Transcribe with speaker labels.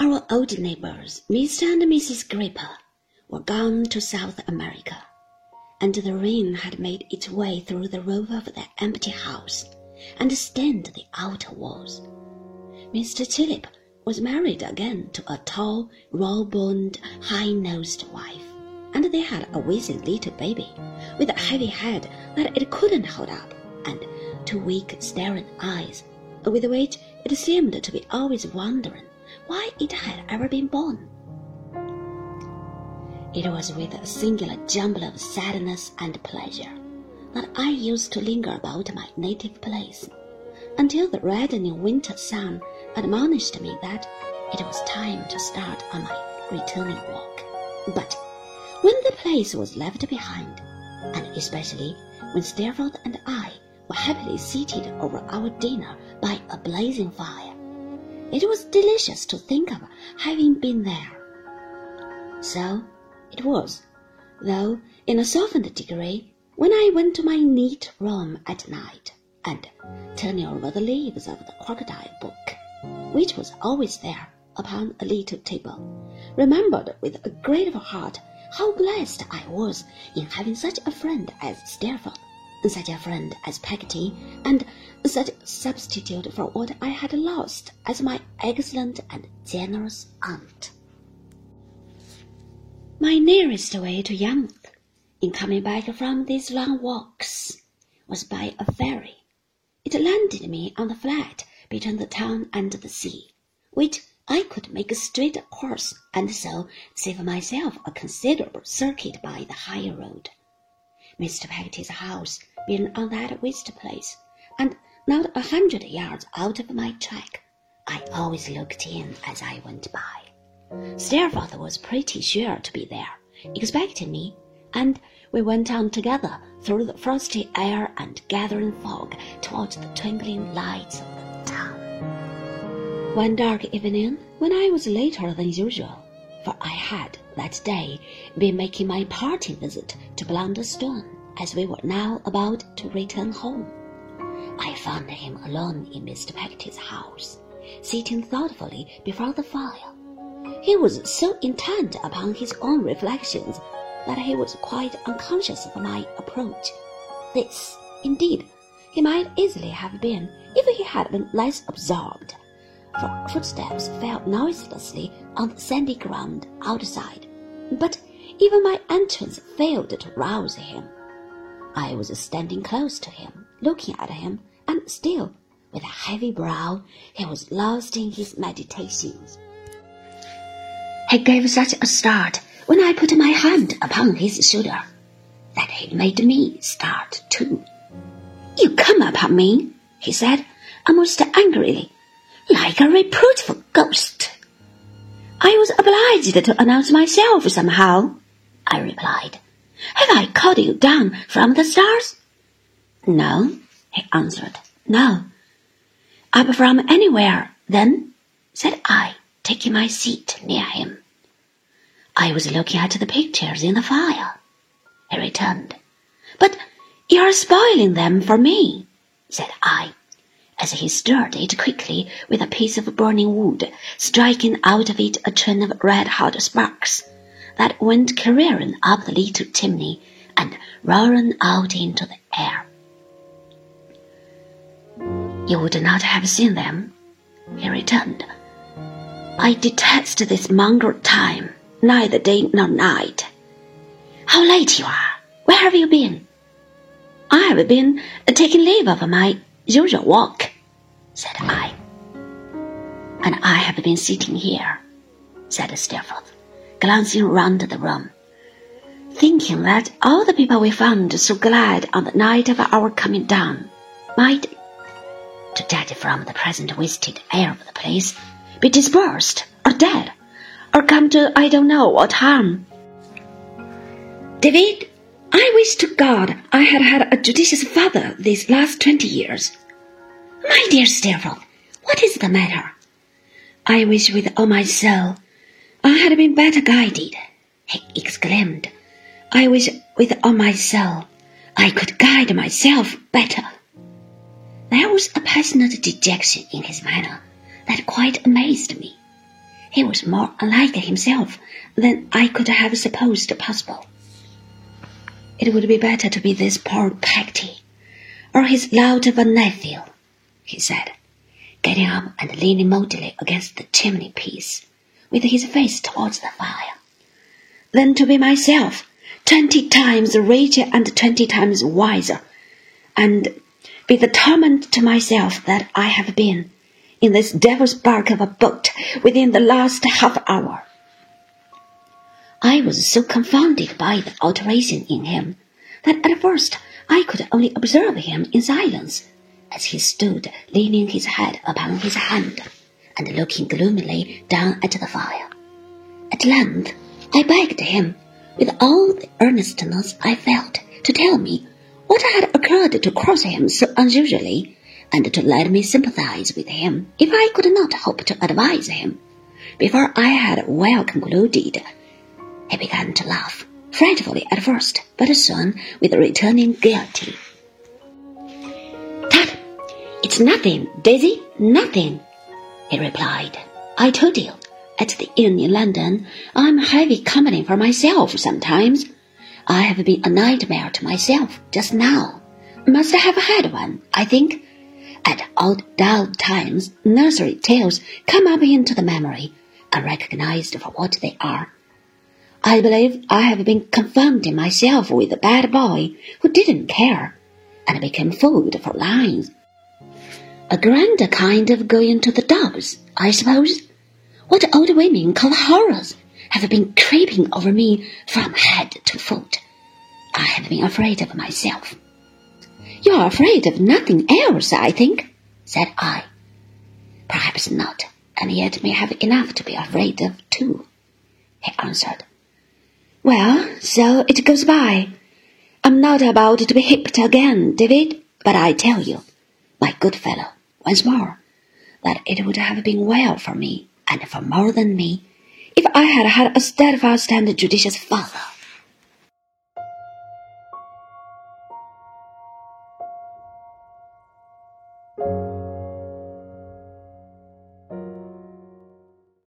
Speaker 1: Our old neighbors, Mr. and Mrs. Grayper, were gone to South America, and the rain had made its way through the roof of the empty house and stained the outer walls. Mr. Chillip was married again to a tall, raw-boned, high-nosed wife, and they had a wizened little baby with a heavy head that it couldn't hold up, and two weak, staring eyes, with which it seemed to be always wondering why it had ever been born. It was with a singular jumble of sadness and pleasure that I used to linger about my native place until the reddening winter sun admonished me that it was time to start on my returning walk. But when the place was left behind, and especially when Steerforth and I were happily seated over our dinner by a blazing fire, it was delicious to think of having been there. So it was, though in a softened degree, when I went to my neat room at night and, turning over the leaves of the crocodile book, which was always there upon a little table, remembered with a grateful heart how blessed I was in having such a friend as Steerforth such a friend as Peggotty, and such a substitute for what I had lost as my excellent and generous aunt. My nearest way to Yarmouth, in coming back from these long walks, was by a ferry. It landed me on the flat between the town and the sea, which I could make a straight course, and so save myself a considerable circuit by the higher road. Mr. Peggotty's house being on that waste place, and not a hundred yards out of my track. I always looked in as I went by. Steerforth was pretty sure to be there, expecting me, and we went on together through the frosty air and gathering fog towards the twinkling lights of the town. One dark evening, when I was later than usual, for I had that day been making my parting visit to Blunderstone, as we were now about to return home. I found him alone in Mr. Peggotty's house, sitting thoughtfully before the fire. He was so intent upon his own reflections that he was quite unconscious of my approach. This, indeed, he might easily have been if he had been less absorbed for footsteps fell noiselessly on the sandy ground outside. But even my entrance failed to rouse him. I was standing close to him, looking at him, and still, with a heavy brow, he was lost in his meditations. He gave such a start when I put my hand upon his shoulder that he made me start too. You come upon me, he said, almost angrily like a reproachful ghost. To announce myself somehow, I replied. Have I called you down from the stars? No, he answered. No. Up from anywhere, then, said I, taking my seat near him. I was looking at the pictures in the fire, he returned. But you're spoiling them for me, said I as he stirred it quickly with a piece of burning wood, striking out of it a train of red-hot sparks that went careering up the little chimney and roaring out into the air. You would not have seen them, he returned. I detest this mongrel time, neither day nor night. How late you are! Where have you been? I have been taking leave of my usual walk, said I. And I have been sitting here, said Steerforth, glancing round the room, thinking that all the people we found so glad on the night of our coming down might, to judge from the present wasted air of the place, be dispersed or dead, or come to I don't know what harm. David, I wish to God I had had a judicious father these last twenty years. My dear Steerforth, what is the matter? I wish with all my soul I had been better guided, he exclaimed. I wish with all my soul I could guide myself better. There was a passionate dejection in his manner that quite amazed me. he was more unlike himself than I could have supposed possible. It would be better to be this poor Peggotty, or his lout of a nephew, he said, getting up and leaning moodily against the chimney piece, with his face towards the fire, than to be myself, twenty times richer and twenty times wiser, and be the torment to myself that I have been in this devil's bark of a boat within the last half hour. I was so confounded by the alteration in him that at first I could only observe him in silence as he stood leaning his head upon his hand and looking gloomily down at the fire. At length I begged him, with all the earnestness I felt, to tell me what had occurred to cross him so unusually and to let me sympathize with him if I could not hope to advise him. Before I had well concluded, he began to laugh, frightfully at first, but soon with returning gaiety. Nothing, Daisy, nothing, he replied. I told you, at the inn in London, I'm heavy company for myself sometimes. I have been a nightmare to myself just now. Must have had one, I think. At old dull times, nursery tales come up into the memory, unrecognized for what they are. I believe I have been confounding myself with a bad boy who didn't care, and became food for lions. A grander kind of going to the dogs, I suppose. What old women call horrors have been creeping over me from head to foot. I have been afraid of myself. You are afraid of nothing else, I think, said I. Perhaps not, and yet may have enough to be afraid of too, he answered. Well, so it goes by. I'm not about to be hipped again, David, but I tell you, my good fellow, once more, that it would have been well for me, and for more than me, if I had had a steadfast and judicious father